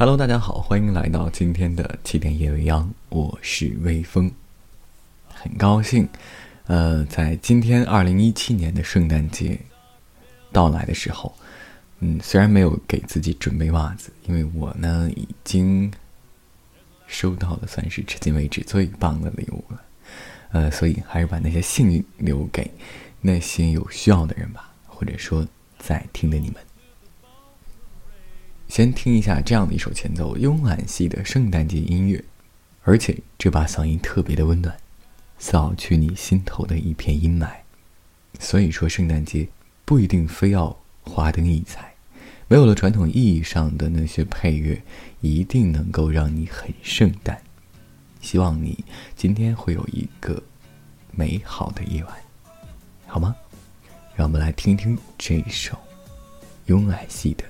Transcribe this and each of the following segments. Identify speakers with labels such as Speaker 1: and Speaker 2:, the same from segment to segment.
Speaker 1: Hello，大家好，欢迎来到今天的起点夜未央，我是微风，很高兴，呃，在今天二零一七年的圣诞节到来的时候，嗯，虽然没有给自己准备袜子，因为我呢已经收到了算是至今为止最棒的礼物了，呃，所以还是把那些幸运留给那些有需要的人吧，或者说在听的你们。先听一下这样的一首前奏，慵懒系的圣诞节音乐，而且这把嗓音特别的温暖，扫去你心头的一片阴霾。所以说，圣诞节不一定非要花灯异彩，没有了传统意义上的那些配乐，一定能够让你很圣诞。希望你今天会有一个美好的夜晚，好吗？让我们来听听这首慵懒系的。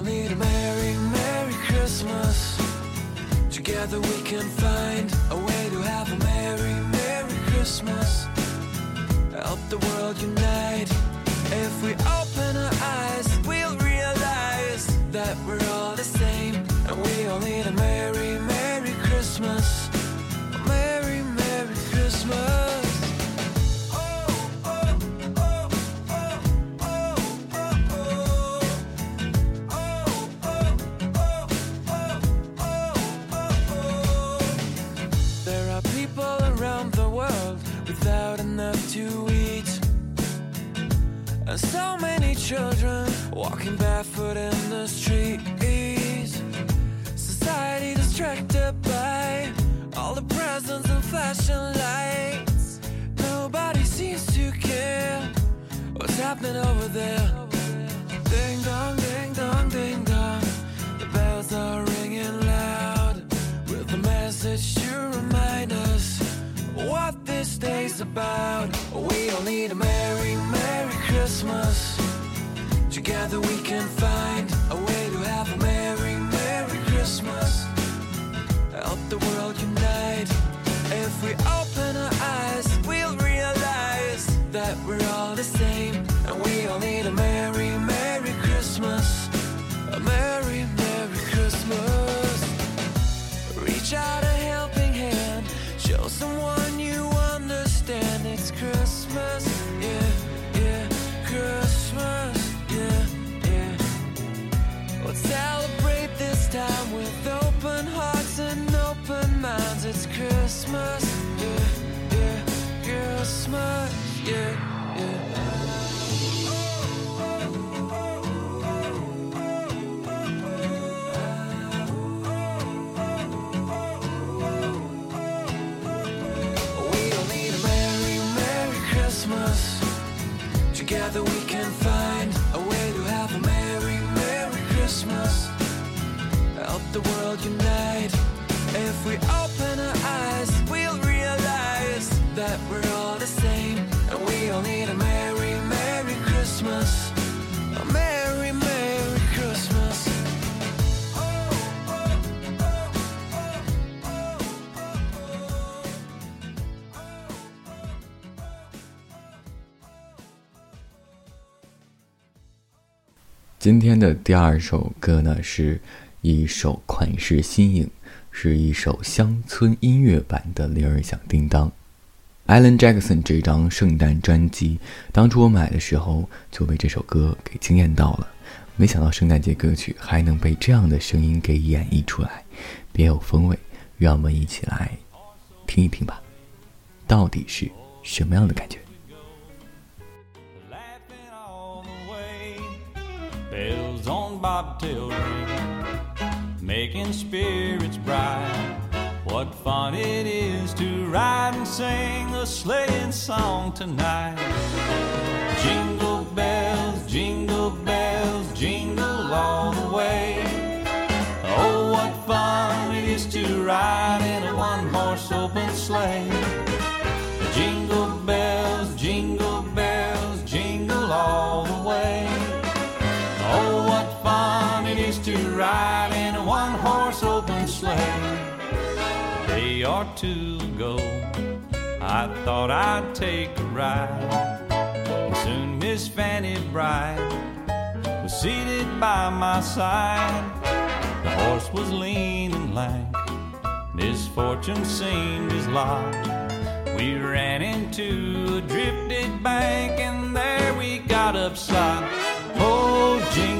Speaker 2: all need a merry, merry Christmas. Together we can find a way to have a merry, merry Christmas. Help the world unite. Without enough to eat. And so many children walking barefoot in the streets. Society distracted by all the presents and flashing lights. Nobody seems to care what's happening over there. Ding dong, ding dong, ding dong. Christmas. Together we can the world unite. If we open our eyes, we'll realize that we're all the same. And we all need a merry, merry Christmas. A merry, merry Christmas. Oh, oh, oh, oh, oh, oh, oh.
Speaker 1: 今天的第二首歌呢，是 一首款式新颖，是一首乡村音乐版的《铃儿响叮当》。Alan Jackson 这张圣诞专辑，当初我买的时候就被这首歌给惊艳到了。没想到圣诞节歌曲还能被这样的声音给演绎出来，别有风味。让我们一起来听一听吧，到底是什么样的感觉？
Speaker 3: Making spirits bright. What fun it is to ride and sing a sleighing song tonight. Jingle bells, jingle bells, jingle all the way. Oh, what fun it is to ride in a one horse open sleigh. Day go. I thought I'd take a ride. And soon Miss Fanny Bright was seated by my side. The horse was lean and lank, misfortune seemed his lot. We ran into a drifted bank and there we got upside. Oh, jingle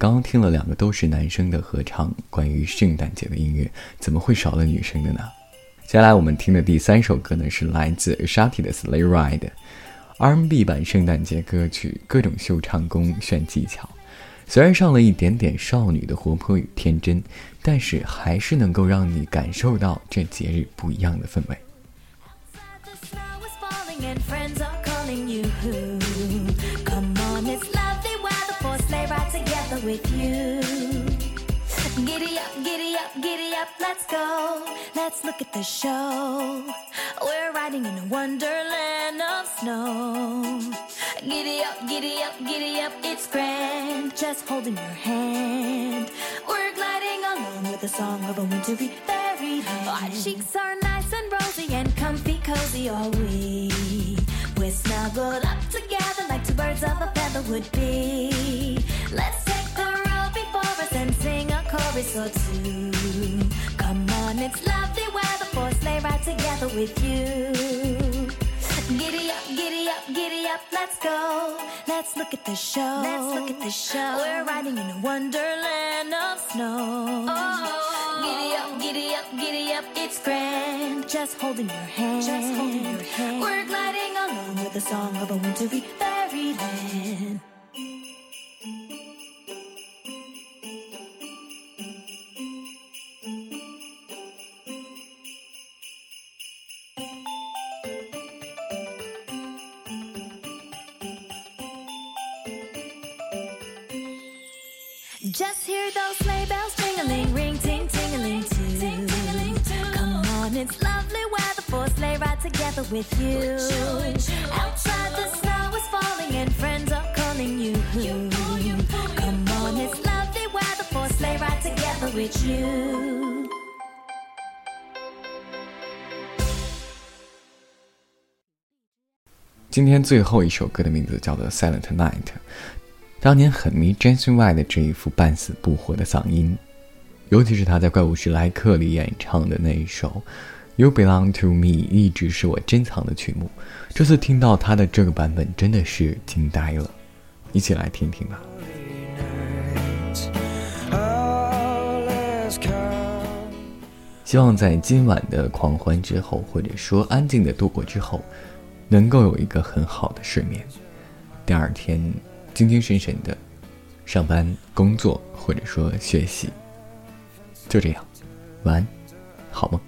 Speaker 1: 刚刚听了两个都是男生的合唱，关于圣诞节的音乐，怎么会少了女生的呢？接下来我们听的第三首歌呢，是来自 Shati 的《Sleigh Ride》，R&B 版圣诞节歌曲，各种秀唱功、炫技巧。虽然上了一点点少女的活泼与天真，但是还是能够让你感受到这节日不一样的氛围。
Speaker 4: come on, it's lovely weather for a sleigh ride together with you. Giddy up, giddy up, giddy up, let's go. Let's look at the show. We're riding in a wonderland of snow. Giddy up, giddy up, giddy up, it's grand. Just holding your hand. We're gliding along with the song of a wintry fairyland. Our cheeks are nice and rosy and comfy, cozy all we. We're snuggled up together birds of a feather would be. Let's take the road before us and sing a chorus or two. Come on, it's lovely weather for a sleigh ride together with you. Giddy up, giddy up, giddy up, let's go. Let's look at the show. Let's look at the show. We're riding in a wonderland of snow. Oh. Giddy up, giddy up, giddy up, it's grand. Just holding your hand. Just holding your hand. We're gliding along with the song of a wintry Just hear those sleigh bells jingling, ring ting tingling too. Come on, it's lovely weather for a sleigh ride together with you. Outside the snow falling and friends are calling you. Come on, it's lovely weather for sleigh ride together with you.
Speaker 1: 今天最后一首歌的名字叫做《Silent Night》。当年很迷 Jason Y 的这一副半死不活的嗓音，尤其是他在《怪物史莱克》里演唱的那一首《You Belong to Me》，一直是我珍藏的曲目。这次听到他的这个版本，真的是惊呆了。一起来听听吧。希望在今晚的狂欢之后，或者说安静的度过之后，能够有一个很好的睡眠，第二天精精神神的上班、工作或者说学习。就这样，晚安，好梦。